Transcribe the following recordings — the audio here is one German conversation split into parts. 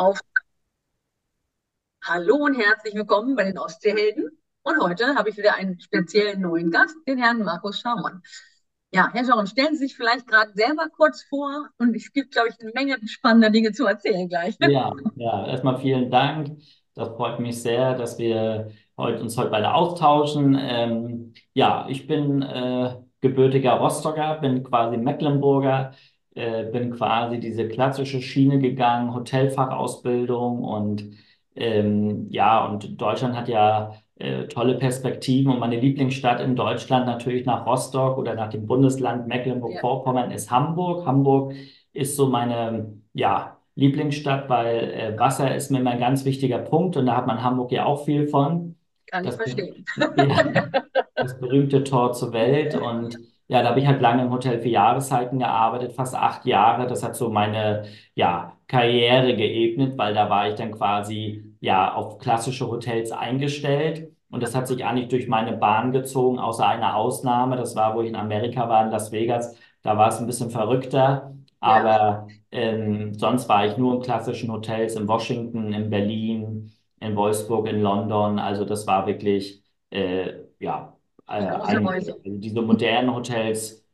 auf. Hallo und herzlich willkommen bei den Ostseehelden. Und heute habe ich wieder einen speziellen neuen Gast, den Herrn Markus Schaumann. Ja, Herr Schaumann, stellen Sie sich vielleicht gerade selber kurz vor und es gibt, glaube ich, eine Menge spannender Dinge zu erzählen gleich. Ja, ja, erstmal vielen Dank. Das freut mich sehr, dass wir heute, uns heute beide austauschen. Ähm, ja, ich bin äh, gebürtiger Rostocker, bin quasi Mecklenburger, äh, bin quasi diese klassische Schiene gegangen, Hotelfachausbildung und ähm, ja, und Deutschland hat ja äh, tolle Perspektiven und meine Lieblingsstadt in Deutschland natürlich nach Rostock oder nach dem Bundesland Mecklenburg-Vorpommern ist Hamburg. Hamburg ist so meine, ja, Lieblingsstadt, weil äh, Wasser ist mir immer ein ganz wichtiger Punkt und da hat man Hamburg ja auch viel von. Kann ich Das, verstehen. ja, das berühmte Tor zur Welt und ja, da habe ich halt lange im Hotel für Jahreszeiten gearbeitet, fast acht Jahre. Das hat so meine, ja, Karriere geebnet, weil da war ich dann quasi, ja, auf klassische Hotels eingestellt. Und das hat sich eigentlich durch meine Bahn gezogen, außer einer Ausnahme. Das war, wo ich in Amerika war, in Las Vegas. Da war es ein bisschen verrückter. Aber ähm, sonst war ich nur in klassischen Hotels in Washington, in Berlin, in Wolfsburg, in London. Also das war wirklich, äh, ja, ein, Häuser. also diese modernen Hotels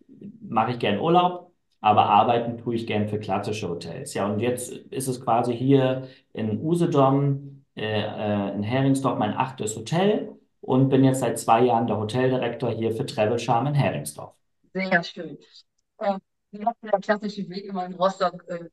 mache ich gern Urlaub, aber arbeiten tue ich gern für klassische Hotels. Ja, und jetzt ist es quasi hier in Usedom, äh, äh, in Heringsdorf mein achtes Hotel und bin jetzt seit zwei Jahren der Hoteldirektor hier für Travel Charm in Heringsdorf. Sehr schön. Äh, wie hat der klassische Weg immer in Rostock äh,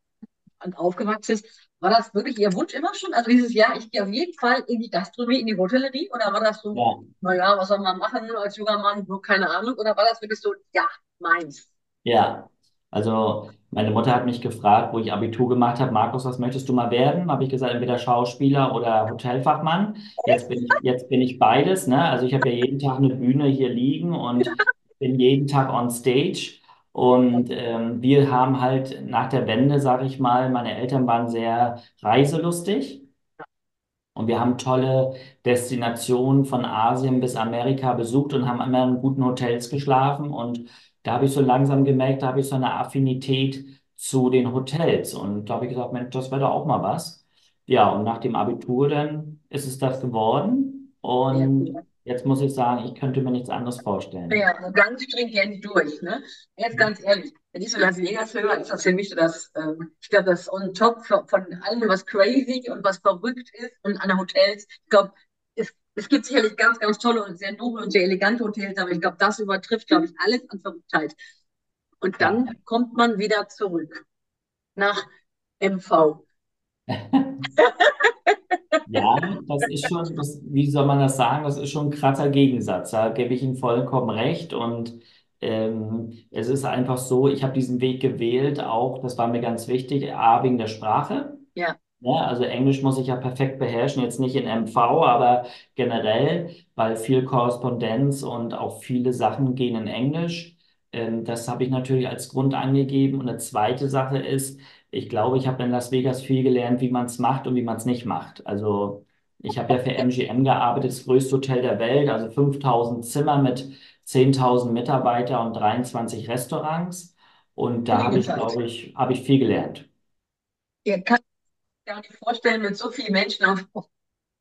an- aufgewachsen ist? War das wirklich Ihr Wunsch immer schon? Also dieses Jahr, ich gehe auf jeden Fall in die Gastronomie, in die Hotellerie? Oder war das so, Ja, naja, was soll man machen als junger Mann? Nur keine Ahnung. Oder war das wirklich so, ja, meins? ja. Also meine Mutter hat mich gefragt, wo ich Abitur gemacht habe, Markus, was möchtest du mal werden? Habe ich gesagt, entweder Schauspieler oder Hotelfachmann. Jetzt bin ich, jetzt bin ich beides, ne? Also ich habe ja jeden Tag eine Bühne hier liegen und bin jeden Tag on stage. Und ähm, wir haben halt nach der Wende, sage ich mal, meine Eltern waren sehr reiselustig. Und wir haben tolle Destinationen von Asien bis Amerika besucht und haben immer in guten Hotels geschlafen. Und da habe ich so langsam gemerkt, da habe ich so eine Affinität zu den Hotels. Und da habe ich gesagt, Mensch, das wäre doch auch mal was. Ja, und nach dem Abitur dann ist es das geworden. Und cool. Jetzt muss ich sagen, ich könnte mir nichts anderes vorstellen. Ja, so ganz stringent durch, ne? Jetzt ganz ehrlich, wenn ich so Las Vegas höre, ist das für mich so das, ähm, ich glaube, das on top von, von allem, was crazy und was verrückt ist und an Hotels. Ich glaube, es, es gibt sicherlich ganz, ganz tolle und sehr noble und sehr elegante Hotels, aber ich glaube, das übertrifft, glaube ich, alles an Verrücktheit. Und dann kommt man wieder zurück nach MV. Das ist schon, das, wie soll man das sagen, das ist schon ein krasser Gegensatz. Da gebe ich Ihnen vollkommen recht. Und ähm, es ist einfach so, ich habe diesen Weg gewählt, auch, das war mir ganz wichtig, A, wegen der Sprache. Ja, Ja, also Englisch muss ich ja perfekt beherrschen, jetzt nicht in MV, aber generell, weil viel Korrespondenz und auch viele Sachen gehen in Englisch. Ähm, das habe ich natürlich als Grund angegeben. Und eine zweite Sache ist, ich glaube, ich habe in Las Vegas viel gelernt, wie man es macht und wie man es nicht macht. Also ich habe ja für MGM gearbeitet, das größte Hotel der Welt, also 5000 Zimmer mit 10.000 Mitarbeitern und 23 Restaurants. Und da habe ich, glaube ich, habe ich viel gelernt. Ihr euch gar nicht vorstellen, mit so vielen Menschen auf, auf,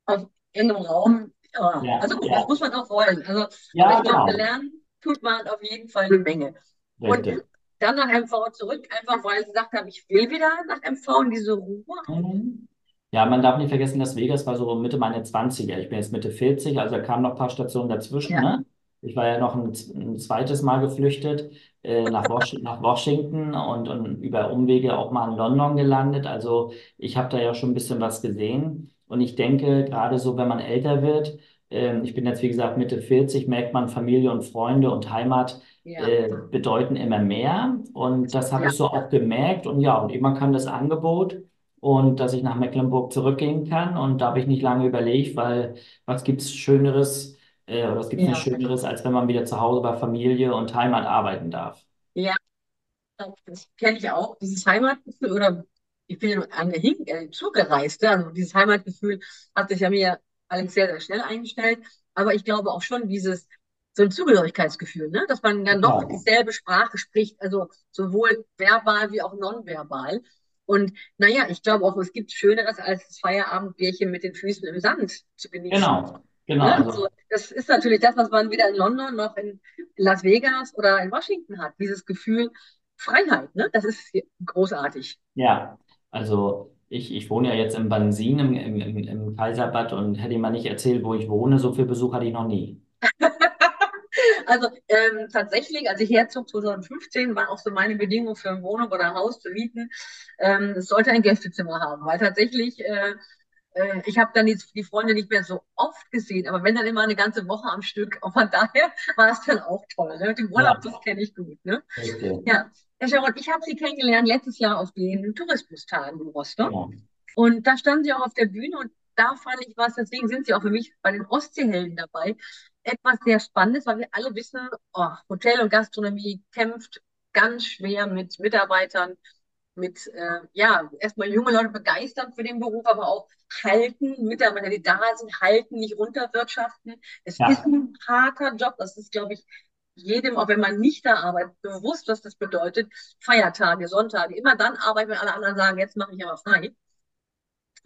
auf engem Raum. Ja, Ja, also gut, das ja, muss man auch wollen. Also, ja, ich glaube, genau. lernen tut man auf jeden Fall eine Menge. Und Richtig. dann nach MV zurück, einfach weil sie gesagt haben, ich will wieder nach MV in diese Ruhe. Mhm. Ja, man darf nicht vergessen, Las Vegas war so Mitte meiner Zwanziger. Ich bin jetzt Mitte 40, also da kamen noch ein paar Stationen dazwischen, Ja, ne? Ich war ja noch ein, ein zweites Mal geflüchtet äh, nach, Wash nach Washington und, und über Umwege auch mal in London gelandet. Also ich habe da ja schon ein bisschen was gesehen. Und ich denke, gerade so, wenn man älter wird, ähm, ich bin jetzt wie gesagt Mitte 40, merkt man, Familie und Freunde und Heimat ja, äh, bedeuten immer mehr. Und das habe ja, ich so auch gemerkt. Und ja, und immer kam das Angebot und dass ich nach Mecklenburg zurückgehen kann. Und da habe ich nicht lange überlegt, weil was gibt's Schöneres äh, oder was gibt's nicht ja, Schöneres, als wenn man wieder zu Hause bei Familie und Heimat arbeiten darf. ja. Das kenne ich auch, dieses Heimatgefühl oder ich bin an der Hin äh, zugereist. Also dieses Heimatgefühl hat sich ja mir allerdings sehr, sehr schnell eingestellt. Aber ich glaube auch schon dieses, so ein Zugehörigkeitsgefühl, ne? dass man dann doch Total. dieselbe Sprache spricht, also sowohl verbal wie auch nonverbal. Und naja, ich glaube auch, es gibt Schöneres als das Feierabendbierchen mit den Füßen im Sand zu genießen. Genau, genau. Ne? Also, das ist natürlich das, was man weder in London noch in Las Vegas oder in Washington hat. Dieses Gefühl Freiheit, ne? Das ist großartig. ja, also ich, ich wohne ja jetzt in Bansin im, im, im, im Kaiserbad und hätte ich mal nicht erzählt, wo ich wohne, so viel Besuch hatte ich noch nie. Also ähm, tatsächlich, als ich herzog 2015, war auch so meine Bedingung für eine Wohnung oder ein Haus zu mieten, ähm, es sollte ein Gästezimmer haben, weil tatsächlich, äh, äh, ich habe dann die, die Freunde nicht mehr so oft gesehen, aber wenn dann immer eine ganze Woche am Stück, und von daher war es dann auch toll. Ne? Den Urlaub, Ja, das kenne ich gut. Ne? richtig. Ja, Herr Sharon, ich habe Sie kennengelernt letztes Jahr auf den Tourismustagen in Rostock. Genau. Und da standen sie auch auf der Bühne und da fand ich was, deswegen sind sie auch für mich bei den Ostseehelden dabei, etwas sehr Spannendes, weil wir alle wissen, oh, Hotel und Gastronomie kämpft ganz schwer mit Mitarbeitern, mit, äh, ja, erstmal junge Leute begeistern für den Beruf, aber auch halten, Mitarbeiter, die da sind, halten, nicht runterwirtschaften. Es ist Ja, ein harter Job, das ist, glaube ich, jedem, auch wenn man nicht da arbeitet, bewusst, was das bedeutet. Feiertage, Sonntage, immer dann arbeiten, wenn alle anderen sagen, jetzt mache ich aber frei.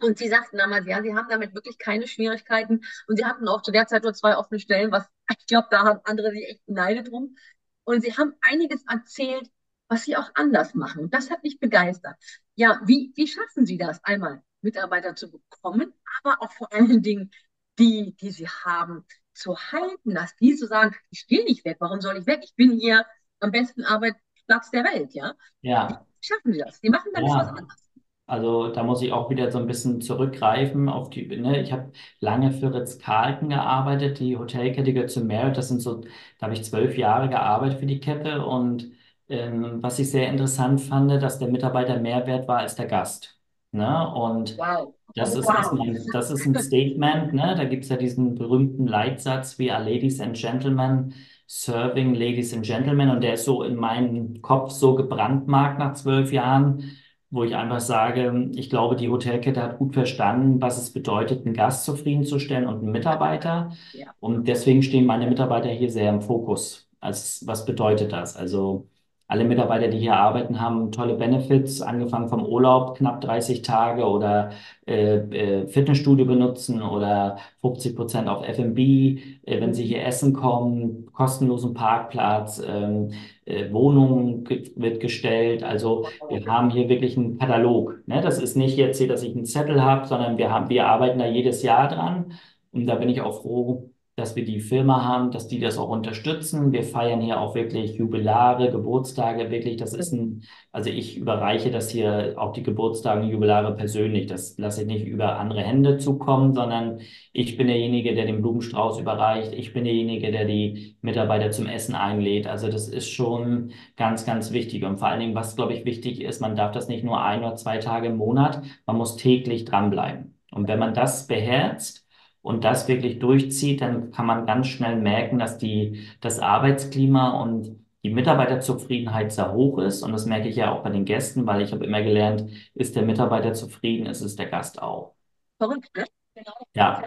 Und sie sagten damals, ja, sie haben damit wirklich keine Schwierigkeiten. Und sie hatten auch zu der Zeit nur zwei offene Stellen, was ich glaube, da haben andere sich echt beneidet drum. Und sie haben einiges erzählt, was sie auch anders machen. Und das hat mich begeistert. Ja, wie, wie schaffen Sie das, einmal Mitarbeiter zu bekommen, aber auch vor allen Dingen die, die sie haben, zu halten, dass die so sagen, ich gehe nicht weg, warum soll ich weg? Ich bin hier am besten Arbeitsplatz der Welt, ja? Wie ja, schaffen Sie das? Die machen da nicht was ja. anderes. Also da muss ich auch wieder so ein bisschen zurückgreifen auf die, ne, ich habe lange für Ritz-Carlton gearbeitet, die Hotelkette gehört zu Marriott, das sind so, da habe ich zwölf Jahre gearbeitet für die Kette und ähm, was ich sehr interessant fand, dass der Mitarbeiter mehr wert war als der Gast. Ne? Und Wow. das ist, ist Wow. ein, das ist ein Statement, ne? Da gibt es ja diesen berühmten Leitsatz, we are ladies and gentlemen, serving ladies and gentlemen und der ist so in meinem Kopf so gebrandmarkt nach zwölf Jahren wo ich einfach sage, ich glaube, die Hotelkette hat gut verstanden, was es bedeutet, einen Gast zufriedenzustellen und einen Mitarbeiter. Ja. Und deswegen stehen meine Mitarbeiter hier sehr im Fokus. Also, was bedeutet das? Also, alle Mitarbeiter, die hier arbeiten, haben tolle Benefits, angefangen vom Urlaub, knapp 30 Tage oder äh, äh, Fitnessstudio benutzen oder 50 Prozent auf F&B, äh, wenn sie hier essen kommen, kostenlosen Parkplatz, ähm, äh, Wohnung ge wird gestellt. Also wir haben hier wirklich einen Katalog. Ne? Das ist nicht jetzt hier, dass ich einen Zettel habe, sondern wir haben, wir arbeiten da jedes Jahr dran. Und da bin ich auch froh, dass wir die Firma haben, dass die das auch unterstützen. Wir feiern hier auch wirklich Jubilare, Geburtstage, wirklich. Das ist ein, also ich überreiche das hier auch die Geburtstage und Jubilare persönlich. Das lasse ich nicht über andere Hände zukommen, sondern ich bin derjenige, der den Blumenstrauß überreicht. Ich bin derjenige, der die Mitarbeiter zum Essen einlädt. Also das ist schon ganz, ganz wichtig. Und vor allen Dingen, was, glaube ich, wichtig ist, man darf das nicht nur ein oder zwei Tage im Monat, man muss täglich dranbleiben. Und wenn man das beherzt, und das wirklich durchzieht, dann kann man ganz schnell merken, dass die, das Arbeitsklima und die Mitarbeiterzufriedenheit sehr hoch ist. Und das merke ich ja auch bei den Gästen, weil ich habe immer gelernt, ist der Mitarbeiter zufrieden, ist es der Gast auch. Verrückt, ne? Genau. Ja,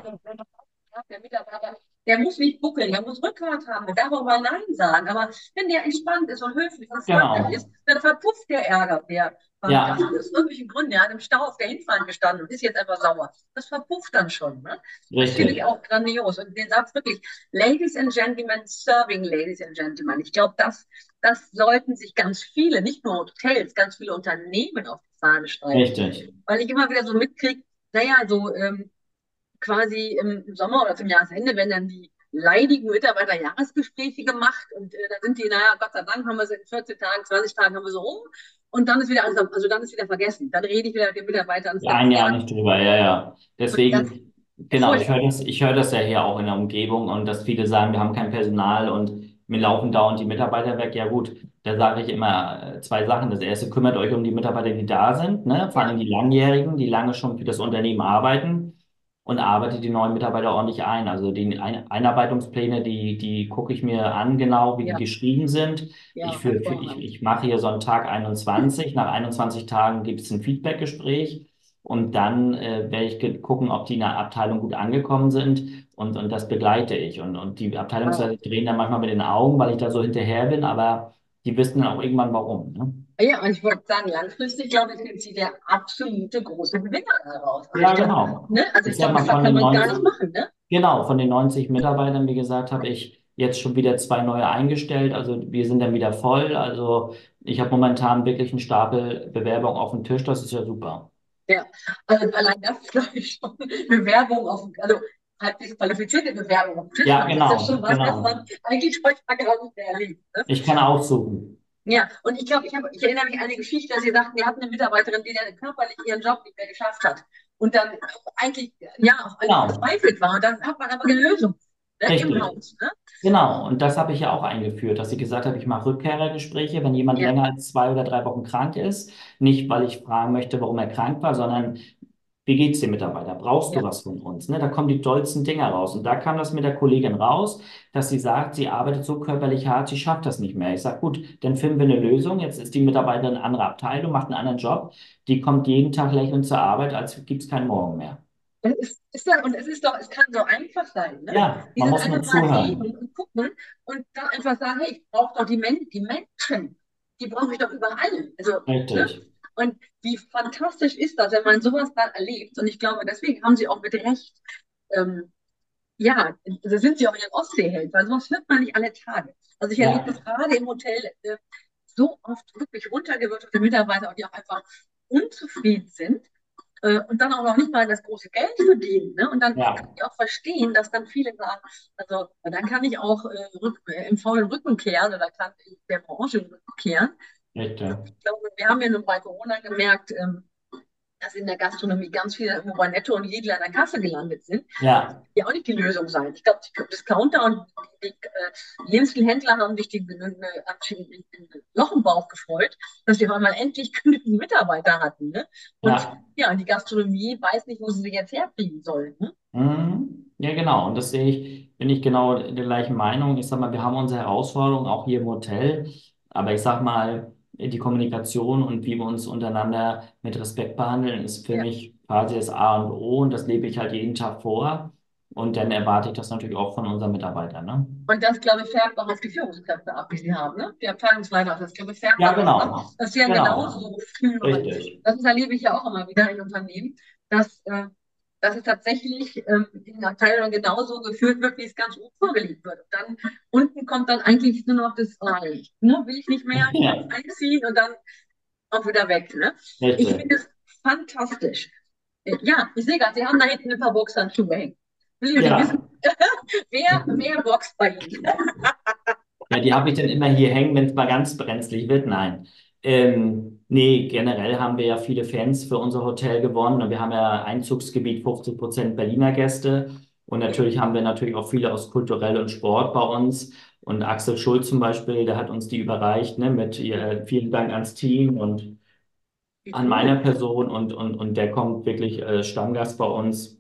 Der Mitarbeiter, der muss nicht buckeln, der muss Rückgrat haben, der darf auch mal Nein sagen. Aber wenn der entspannt ist und höflich und freundlich genau. ist, dann verpufft der Ärger, der Ja, aus irgendwelchen Gründen, der hat im Stau auf der Hinfahrt gestanden und ist jetzt einfach sauer. Das verpufft dann schon. Ne? Das finde ich richtig. auch grandios. Und den Satz wirklich, Ladies and Gentlemen, serving Ladies and Gentlemen. Ich glaube, das, das sollten sich ganz viele, nicht nur Hotels, ganz viele Unternehmen auf die Fahne schreiben. Richtig. Weil ich immer wieder so mitkriege, naja, so ähm, quasi im Sommer oder zum Jahresende werden dann die leidigen Mitarbeiter Jahresgespräche gemacht und äh, da sind die, naja, Gott sei Dank haben wir sie in 14 Tagen, 20 Tagen haben wir sie rum und dann ist wieder alles, also dann ist wieder vergessen. Dann rede ich wieder mit den Mitarbeitern Ja, ein Jahr nicht drüber, ja, ja. Deswegen, genau, ich höre das, ich höre das ja hier auch in der Umgebung und dass viele sagen, wir haben kein Personal und mir laufen dauernd die Mitarbeiter weg. Ja gut, da sage ich immer äh, zwei Sachen. Das erste, kümmert euch um die Mitarbeiter, die da sind, ne? Vor allem die Langjährigen, die lange schon für das Unternehmen arbeiten und arbeitet die neuen Mitarbeiter ordentlich ein. Also die ein Einarbeitungspläne, die, die gucke ich mir an, genau wie die ja, geschrieben sind. Ich, ja, für, für, ich, ich mache hier so einen Tag 21. Nach 21 Tagen gibt es ein Feedbackgespräch und dann äh, werde ich gucken, ob die in der Abteilung gut angekommen sind und, und das begleite ich. Und, und die. Abteilungsleiter drehen dann manchmal mit den Augen, weil ich da so hinterher bin, aber die wissen dann auch irgendwann warum. Ne? Ja, und ich wollte sagen, langfristig, glaube ich, sind sie der absolute große Gewinner daraus. Also Ja, glaube, genau. ne? Also Ich ich glaube, von kann man es gar nicht 90, machen, ne? genau, von den 90 Mitarbeitern, wie gesagt, habe ich jetzt schon wieder zwei neue eingestellt. Also wir sind dann wieder voll. Also ich habe momentan wirklich einen Stapel Bewerbung auf dem Tisch. Das ist ja super. Ja, also allein das ist, glaube ich, schon Bewerbung auf, also halbwegs qualifizierte Bewerbung auf dem Tisch Ja, haben. Das ist ja genau, schon was, was genau. man eigentlich heutzutage gar nicht mehr erlebt. Ne? Ich kann aussuchen. Ja, und ich glaube, ich ich erinnere mich an eine Geschichte, dass Sie sagten, wir hatten eine Mitarbeiterin, die dann körperlich ihren Job nicht mehr geschafft hat und dann eigentlich, ja, auch Genau, verzweifelt war. Und dann hat man aber eine Lösung, ne, im richtig. Haus, ne? Genau, und das habe ich ja auch eingeführt, dass ich gesagt habe, ich mache Rückkehrergespräche, wenn jemand Ja, länger als zwei oder drei Wochen krank ist. Nicht, weil ich fragen möchte, warum er krank war, sondern wie geht's dem Mitarbeiter? Brauchst du ja. was von uns? Ne? Da kommen die tollsten Dinger raus. Und da kam das mit der Kollegin raus, dass sie sagt, sie arbeitet so körperlich hart, sie schafft das nicht mehr. Ich sage, gut, dann finden wir eine Lösung. Jetzt ist die Mitarbeiterin eine andere Abteilung, macht einen anderen Job. Die kommt jeden Tag lächelnd zur Arbeit, als gibt's keinen Morgen mehr. Es ist, ist dann, und es ist doch, es kann so einfach sein, ne? Ja, man muss nur zuhören. und gucken und dann einfach sagen, hey, ich brauche doch die, Men die Menschen, die brauche ich doch überall. Also, ne? Und wie fantastisch ist das, wenn man sowas dann erlebt? Und ich glaube, deswegen haben Sie auch mit Recht, ähm, ja, da sind Sie auch in den Ostseeheld, weil sowas hört man nicht alle Tage. Also ich erlebe Ja, das gerade im Hotel äh, so oft wirklich runtergewirtete Mitarbeiter, die auch einfach unzufrieden sind äh, und dann auch noch nicht mal das große Geld verdienen. Ne? Und dann kann ja, ich auch verstehen, dass dann viele sagen, also dann kann ich auch äh, rück, äh, im faulen Rücken kehren oder kann ich der Branche den Ich glaube, wir haben ja nun bei Corona gemerkt, ähm, dass in der Gastronomie ganz viele irgendwo bei Netto und Lidl an der Kasse gelandet sind. Ja, Die auch nicht die Lösung sein. Ich glaube, die Discounter und die, die äh, Lebensmittelhändler haben sich die, die, die Loch im Bauch gefreut, dass sie auf einmal endlich genügend Mitarbeiter hatten. Ne? Und ja. ja, die Gastronomie weiß nicht, wo sie sie jetzt herkriegen sollen. Ne? Mhm. Ja, genau. Und das sehe ich, bin ich genau der gleichen Meinung. Ich sag mal, wir haben unsere Herausforderungen auch hier im Hotel. Aber ich sag mal, die Kommunikation und wie wir uns untereinander mit Respekt behandeln, ist für Ja. mich quasi das A und O. Und das lebe ich halt jeden Tag vor. Und dann erwarte ich das natürlich auch von unseren Mitarbeitern, ne? Und das, glaube ich, färbt auch auf die Führungskräfte ab, die sie haben. Ne? Die Abteilungsleiter, das glaube ich, färbt Ja, darauf ab, genau. dass sie dann Genau. genauso führen. Richtig. Das erlebe ich ja auch immer wieder in Unternehmen, dass, äh, dass es tatsächlich ähm, in Abteilungen genauso geführt wird, wie es ganz oben vorgelegt wird. Und dann unten kommt dann eigentlich nur noch das, ah, ich, ne, will ich nicht mehr, Ja, einziehen und dann auch wieder weg. Ne? Ich finde es fantastisch. Äh, Ja, ich sehe gerade, Sie haben da hinten ein paar Boxhandschuhe hängen. Will ich wissen, Ja. wer, wer boxt bei Ihnen? Ja, die habe ich dann immer hier hängen, wenn es mal ganz brenzlig wird. Nein. Ähm, nee, generell haben wir ja viele Fans für unser Hotel gewonnen und wir haben ja Einzugsgebiet 50 Prozent Berliner Gäste. Und natürlich haben wir natürlich auch viele aus Kulturell und Sport bei uns. Und Axel Schulz zum Beispiel, der hat uns die überreicht, ne, mit äh, vielen Dank ans Team und an meiner Person. Und, und, und der kommt wirklich äh, Stammgast bei uns.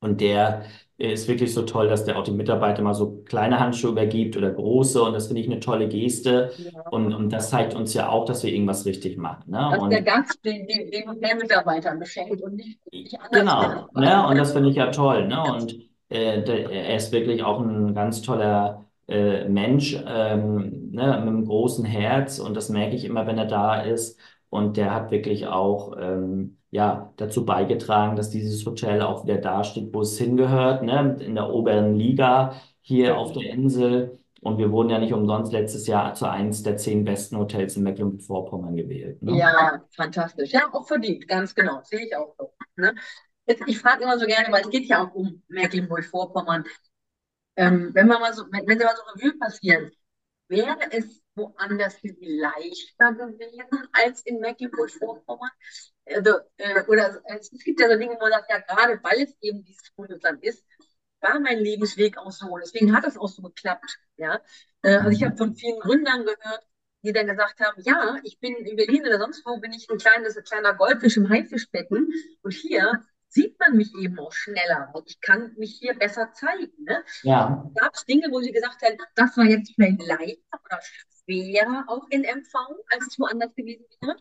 Und der ist wirklich so toll, dass der auch den Mitarbeitern mal so kleine Handschuhe übergibt oder große. Und das finde ich eine tolle Geste. Ja. Und, und das zeigt uns ja auch, dass wir irgendwas richtig machen. Ne? Dass der Und Gast den, den, den Hotelmitarbeitern beschenkt und nicht, nicht genau, ne? Und das finde ich ja toll. Ne? Und äh, der, er ist wirklich auch ein ganz toller äh, Mensch ähm, ne? Mit einem großen Herz. Und das merke ich immer, wenn er da ist. Und der hat wirklich auch ähm, ja, dazu beigetragen, dass dieses Hotel auch wieder da steht, wo es hingehört, ne? In der oberen Liga hier auf der Insel. Und wir wurden ja nicht umsonst letztes Jahr zu eins der zehn besten Hotels in Mecklenburg-Vorpommern gewählt. Ne? Ja, fantastisch. Ja, auch verdient, ganz genau. Sehe ich auch so. Ne? Jetzt, ich frage immer so gerne, weil es geht ja auch um Mecklenburg-Vorpommern. Ähm, wenn wir mal so, wenn, wenn Sie mal so Revue passieren, wäre es woanders Sie leichter gewesen als in Mecklenburg-Vorpommern? Also, äh, oder es, es gibt ja so Dinge, wo man sagt, ja, gerade weil es eben dieses Bundesland ist, war mein Lebensweg auch so. Deswegen hat es auch so geklappt. Ja? Äh, also ich habe von vielen Gründern gehört, die dann gesagt haben, ja, ich bin in Berlin oder sonst wo, bin ich ein kleines, ein kleiner Goldfisch im Haifischbecken und hier sieht man mich eben auch schneller und ich kann mich hier besser zeigen. Ne? Ja, Gab es Dinge, wo Sie gesagt haben, das war jetzt vielleicht leichter oder schwerer auch in MV, als es woanders gewesen wäre?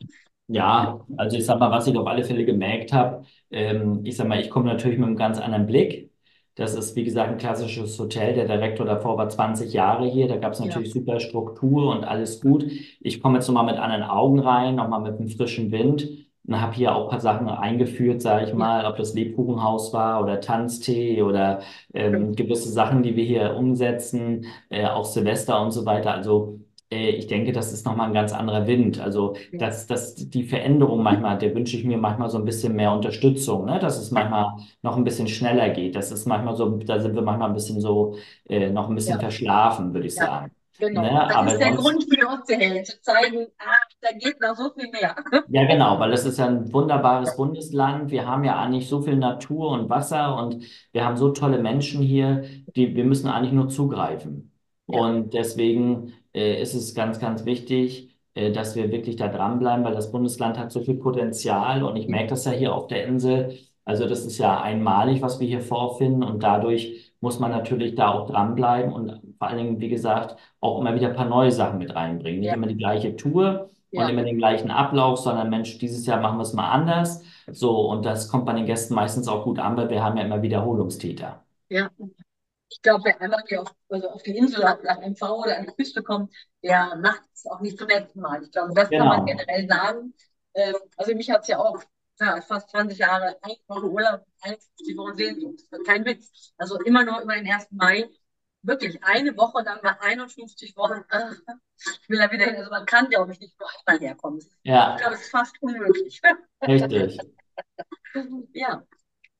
Ja, also ich sag mal, was ich auf alle Fälle gemerkt habe, ähm, ich sag mal, ich komme natürlich mit einem ganz anderen Blick. Das ist, wie gesagt, ein klassisches Hotel. Der Direktor davor war 20 Jahre hier. Da gab es Ja, natürlich super Struktur und alles gut. Ich komme jetzt nochmal mit anderen Augen rein, nochmal mit einem frischen Wind und habe hier auch ein paar Sachen eingeführt, sage ich ja, mal, ob das Lebkuchenhaus war oder Tanztee oder ähm, gewisse Sachen, die wir hier umsetzen, äh, auch Silvester und so weiter. Also ich denke, das ist nochmal ein ganz anderer Wind. Also ja, dass, dass die Veränderung manchmal, der wünsche ich mir manchmal so ein bisschen mehr Unterstützung, ne? Dass es manchmal noch ein bisschen schneller geht. Das ist manchmal so, da sind wir manchmal ein bisschen so äh, noch ein bisschen ja, verschlafen, würde ich ja, sagen. genau. Ne? Das Aber ist der sonst. Grund für die Ostseehelden, zu zeigen, ah, da geht noch so viel mehr. Ja, genau, weil es ist ja ein wunderbares Bundesland. Wir haben ja eigentlich so viel Natur und Wasser und wir haben so tolle Menschen hier, die, wir müssen eigentlich nur zugreifen. Ja, Und deswegen äh, ist es ganz, ganz wichtig, äh, dass wir wirklich da dranbleiben, weil das Bundesland hat so viel Potenzial und ich merke das ja hier auf der Insel. Also das ist ja einmalig, was wir hier vorfinden und dadurch muss man natürlich da auch dranbleiben und vor allen Dingen, wie gesagt, auch immer wieder ein paar neue Sachen mit reinbringen. Nicht ja, immer die gleiche Tour und ja, immer den gleichen Ablauf, sondern Mensch, dieses Jahr machen wir es mal anders. So, und das kommt bei den Gästen meistens auch gut an, weil wir haben ja immer Wiederholungstäter. ja. Ich glaube, wer einmal hier auf, also auf die Insel nach MV oder an die Küste kommt, der macht es auch nicht zum letzten Mal. Ich glaube, das kann man Genau. generell sagen. Ähm, also mich hat es ja auch ja, fast 20 Jahre eine Woche Urlaub, 51 Wochen Sehnsucht. Kein Witz. Also immer nur über den 1. Mai. Wirklich eine Woche, dann mal 51 Wochen. Ach, ich will da wieder hin. Also man kann, glaube ich, nicht nur einmal herkommen. Ich Ja, glaube, es ist fast unmöglich. richtig. Ja.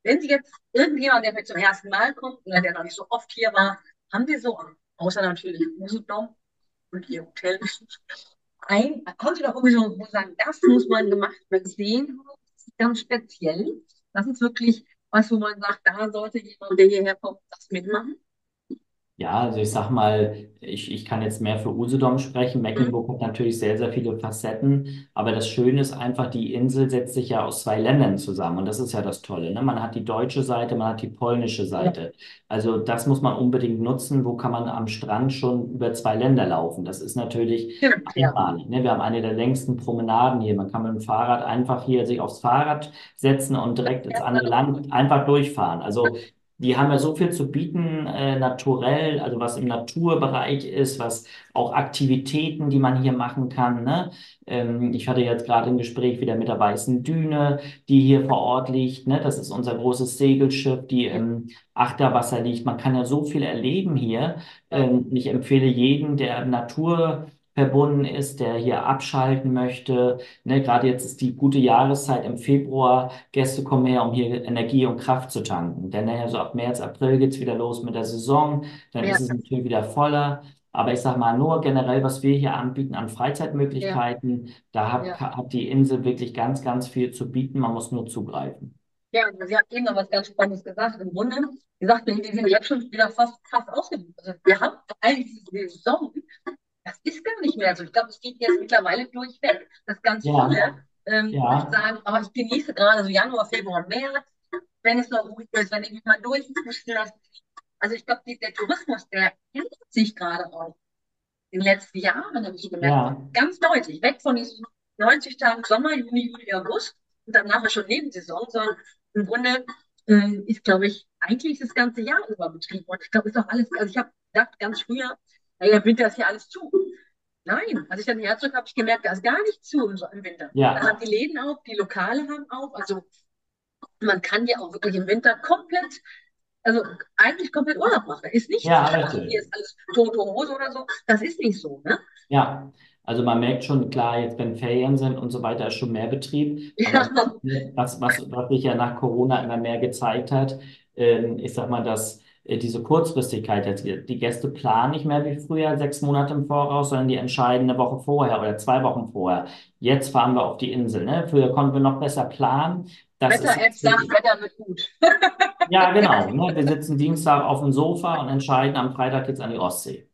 Wenn Sie jetzt irgendjemand, der vielleicht zum ersten Mal kommt oder der noch nicht so oft hier war, haben Sie so, außer natürlich Usedom und Ihr Hotel, ein, haben Sie doch irgendwie so, sagen, das muss man gemacht man sehen, das ist ganz speziell. Das ist wirklich was, wo man sagt, da sollte jemand, der hierher kommt, das mitmachen. Ja, also ich sag mal, ich, ich kann jetzt mehr für Usedom sprechen. Mhm. Mecklenburg hat natürlich sehr, sehr viele Facetten, aber das Schöne ist einfach, die Insel setzt sich ja aus zwei Ländern zusammen und das ist ja das Tolle, ne? Man hat die deutsche Seite, man hat die polnische Seite. Also das muss man unbedingt nutzen. Wo kann man am Strand schon über zwei Länder laufen? Das ist natürlich ja, einmalig, ne? Wir haben eine der längsten Promenaden hier. Man kann mit dem Fahrrad einfach hier sich aufs Fahrrad setzen und direkt ins andere Land einfach durchfahren. Also die haben ja so viel zu bieten, äh, naturell, also was im Naturbereich ist, was auch Aktivitäten, die man hier machen kann. Ne? Ähm, ich hatte jetzt gerade ein Gespräch wieder mit der Weißen Düne, die hier vor Ort liegt. Ne? Das ist unser großes Segelschiff, die im Achterwasser liegt. Man kann ja so viel erleben hier. Ähm, ich empfehle jeden, der Natur verbunden ist, der hier abschalten möchte. Ne, gerade jetzt ist die gute Jahreszeit im Februar. Gäste kommen her, um hier Energie und Kraft zu tanken. Denn nachher so ab März, April geht's wieder los mit der Saison. Dann ja, ist es natürlich wieder voller. Aber ich sag mal, nur generell, was wir hier anbieten an ja, Freizeitmöglichkeiten, da hat, ja. hat die Insel wirklich ganz, ganz viel zu bieten. Man muss nur zugreifen. Ja, Sie haben eben noch was ganz Spannendes gesagt. Im Grunde, Sie sagten, die sind jetzt schon wieder fast, fast ausgebucht. Also wir haben eigentlich diese Saison, ist gar nicht mehr. Also ich glaube, es geht jetzt mittlerweile durchweg. Das ganz Ja, viele ähm, ja, sagen, aber ich genieße gerade so Januar, Februar, März, wenn es noch ruhig ist, wenn ich mich mal durchpusten lasse. Also ich glaube, der Tourismus, der ändert sich gerade auch. In den letzten Jahren habe ich gemerkt, ja, ganz deutlich, weg von diesen 90 Tagen Sommer, Juni, Juli, August und dann nachher schon Nebensaison, sondern im Grunde äh, ist, glaube ich, eigentlich das ganze Jahr über Betrieb. Und ich glaube, ist auch alles, also ich habe gedacht, ganz früher, naja, Winter ist ja alles zu. Nein, als ich dann zurück habe ich gemerkt, da ist gar nichts zu im, So- im Winter. Da ja, haben die Läden auf, die Lokale haben auf. Also man kann ja auch wirklich im Winter komplett, also eigentlich komplett Urlaub machen. Ist nicht so, ja, ach, richtig. hier ist alles tote Hose oder so. Das ist nicht so, ne? Ja, also man merkt schon, klar, jetzt wenn Ferien sind und so weiter, ist schon mehr Betrieb. Ja, was, was, was sich ja nach Corona immer mehr gezeigt hat, ähm, ich sag mal, dass diese Kurzfristigkeit, jetzt, die Gäste planen nicht mehr wie früher sechs Monate im Voraus, sondern die entscheiden eine Woche vorher oder zwei Wochen vorher. Jetzt fahren wir auf die Insel, ne? Früher konnten wir noch besser planen. Das ist Wetter-App sagt, Wetter wird gut. ja genau, ne? Wir sitzen Dienstag auf dem Sofa und entscheiden, am Freitag geht's an die Ostsee.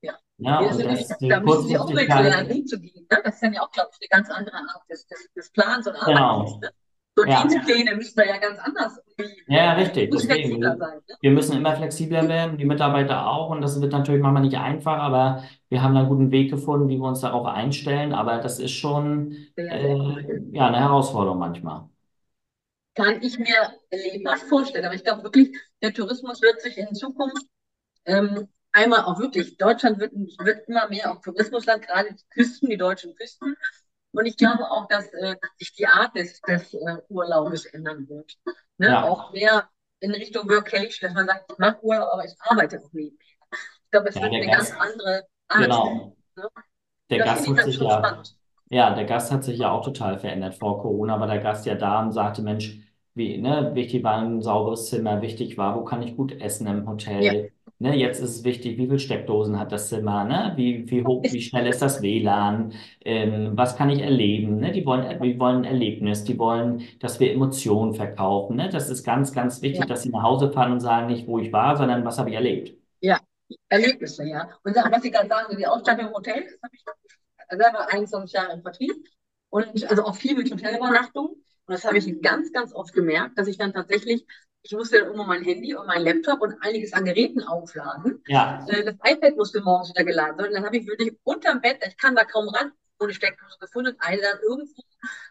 Ja. Ja, und das die da müssen Sie auch Kurzfristigkeit, hinzugehen. Ne? Das ist dann ja auch, glaube ich, eine ganz andere Art des, des, des Plans und Arbeitens. genau? So ja. Dienstpläne müssen wir ja ganz anders Ja, richtig. Deswegen, sein. Ne? wir müssen immer flexibler werden, die Mitarbeiter auch. Und das wird natürlich manchmal nicht einfach, aber wir haben da einen guten Weg gefunden, wie wir uns darauf einstellen. Aber das ist schon äh, ja, eine Herausforderung manchmal. kann ich mir lebhaft vorstellen. Aber ich glaube wirklich, der Tourismus wird sich in Zukunft ähm, einmal auch wirklich, Deutschland wird, wird immer mehr auch Tourismusland, gerade die Küsten, die deutschen Küsten. Und ich glaube auch, dass äh, sich die Art des, des äh, Urlaubes ändern wird. Ne? Ja. Auch mehr in Richtung Workation, dass man sagt, ich mache Urlaub, aber ich arbeite auch nebenher. Ich glaube, es ja, wird eine Gast, ganz andere Art. Genau. Ne? Der das Gast hat sich ja, spannend. ja, der Gast hat sich ja auch total verändert. Vor Corona war der Gast ja da und sagte, Mensch, wie, ne, wichtig war ein sauberes Zimmer, wichtig war, wo kann ich gut essen im Hotel. Ja. Ne, jetzt ist es wichtig, wie viele Steckdosen hat das Zimmer, ne? Wie, wie hoch, wie schnell ist das WLAN, ähm, was kann ich erleben, ne? Die wollen, die wollen ein Erlebnis, die wollen, dass wir Emotionen verkaufen, ne? Das ist ganz, ganz wichtig, ja. dass sie nach Hause fahren und sagen nicht, wo ich war, sondern was habe ich erlebt. Ja, Erlebnisse, ja. Und was Sie gerade sagen, die Ausstattung im Hotel, das habe ich selber 21 Jahre im Vertrieb und also auch viel mit Hotelübernachtung. Und das habe ich ganz, ganz oft gemerkt, dass ich dann tatsächlich ich musste dann immer mein Handy und mein Laptop und einiges an Geräten aufladen. Ja. Äh, das iPad musste morgens wieder geladen werden. Dann habe ich wirklich unterm Bett, ich kann da kaum ran, ohne Steckdose gefunden, eine dann irgendwo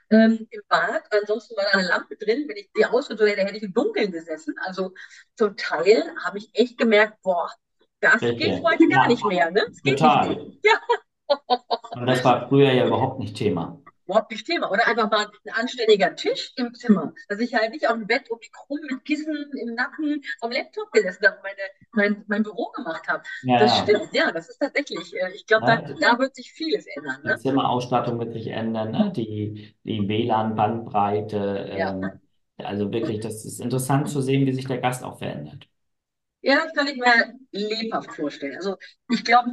ähm, im Bad. Ansonsten war da eine Lampe drin. Wenn ich die ausgedreht hätte, hätte ich im Dunkeln gesessen. Also zum Teil habe ich echt gemerkt, boah, das Bitte. geht heute gar nicht mehr. Ne? Das Total. Nicht mehr. Ja. Und das war früher ja überhaupt nicht Thema überhaupt nicht Thema. Oder einfach mal ein anständiger Tisch im Zimmer, dass ich halt nicht auf dem Bett die krumm mit Kissen im Nacken am Laptop gesessen habe, meine, mein, mein Büro gemacht habe. Ja. Das stimmt, ja, das ist tatsächlich, äh, ich glaube, ja. da, da, wird sich vieles ändern. Ne? Die Zimmerausstattung wird sich ändern, ne? die, die WLAN-Bandbreite. Ähm, ja. Also wirklich, das ist interessant zu sehen, wie sich der Gast auch verändert. Ja, das kann ich mir lebhaft vorstellen. Also ich glaube,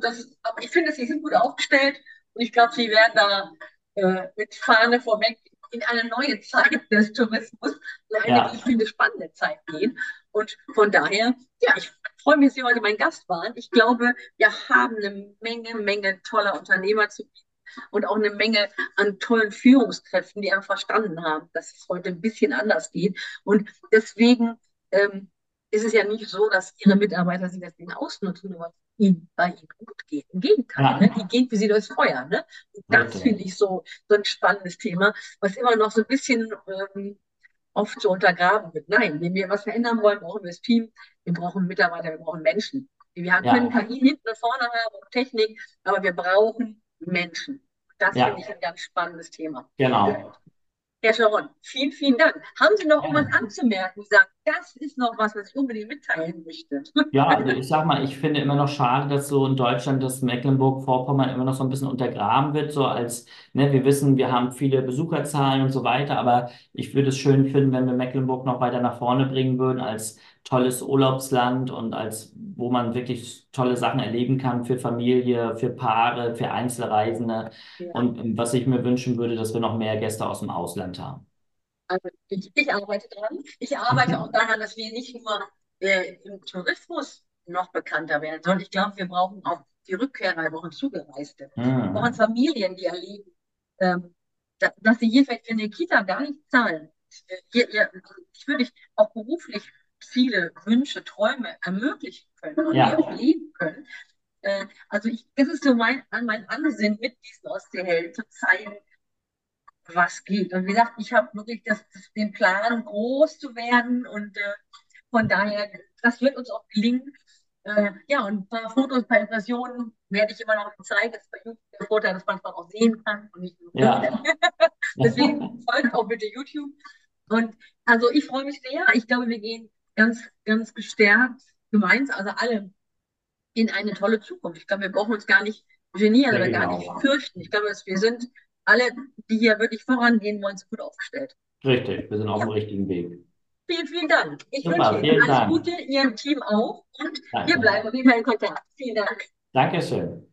ich finde, sie sind gut aufgestellt und ich glaube, sie werden da äh, mit Fahne vorweg in eine neue Zeit des Tourismus, eine, ja. ich finde, spannende Zeit gehen. Und von daher, ja, ich freue mich, dass Sie heute mein Gast waren. Ich glaube, wir haben eine Menge, Menge toller Unternehmer zu bieten und auch eine Menge an tollen Führungskräften, die einfach verstanden haben, dass es heute ein bisschen anders geht. Und deswegen ähm, ist es ja nicht so, dass ihre Mitarbeiter sich das Ding ausnutzen, nur ihnen bei ihnen gut geht. Im Gegenteil, ja. ne? die gehen für sie durchs Feuer. Ne? Und das okay. finde ich so, so ein spannendes Thema, was immer noch so ein bisschen ähm, oft so untergraben wird. Nein, wenn wir was verändern wollen, brauchen wir das Team, wir brauchen Mitarbeiter, wir brauchen Menschen. Wir können ja. KI hinten und vorne haben und Technik, aber wir brauchen Menschen. Das ja. finde ich ein ganz spannendes Thema. Genau. Herr Sharon, vielen, vielen Dank. Haben Sie noch irgendwas anzumerken? Sie sagen, das ist noch was, was ich unbedingt mitteilen möchte. Ja, also ich sag mal, ich finde immer noch schade, dass so in Deutschland das Mecklenburg-Vorpommern immer noch so ein bisschen untergraben wird, so als, ne, wir wissen, wir haben viele Besucherzahlen und so weiter, aber ich würde es schön finden, wenn wir Mecklenburg noch weiter nach vorne bringen würden als tolles Urlaubsland und als wo man wirklich tolle Sachen erleben kann für Familie, für Paare, für Einzelreisende. Ja. Und was ich mir wünschen würde, dass wir noch mehr Gäste aus dem Ausland haben. Also ich, ich arbeite dran. Ich arbeite auch daran, dass wir nicht nur äh, im Tourismus noch bekannter werden, sondern ich glaube, wir brauchen auch die Rückkehrer, wir brauchen Zugereiste. Mhm. Wir brauchen Familien, die erleben, ähm, dass, dass sie hier vielleicht für eine Kita gar nicht zahlen. Hier, hier, ich würde auch beruflich Ziele, Wünsche, Träume ermöglichen können und ja. auch leben können. Äh, also ich, das ist so mein, mein Ansinn mit diesen Ostseehelden, zu zeigen, was geht. Und wie gesagt, ich habe wirklich das, den Plan, groß zu werden und äh, von daher, das wird uns auch gelingen. Äh, ja, und ein paar Fotos, ein paar Impressionen werde ich immer noch zeigen. Das ist bei YouTube der Vorteil, dass man es auch sehen kann und nicht nur ja. Deswegen folgt auch bitte YouTube. Und also ich freue mich sehr. Ich glaube, wir gehen ganz, ganz gestärkt gemeinsam, also alle in eine tolle Zukunft. Ich glaube, wir brauchen uns gar nicht genieren oder gar nicht fürchten. Ich glaube, wir sind alle, die hier wirklich vorangehen wollen, so gut aufgestellt. Richtig, wir sind auf ja. dem richtigen Weg. Vielen, vielen Dank. Ich Super, wünsche Ihnen alles Dank. Gute, Ihrem Team auch und Danke. wir bleiben auf jeden Fall in Kontakt. Vielen Dank. Dankeschön.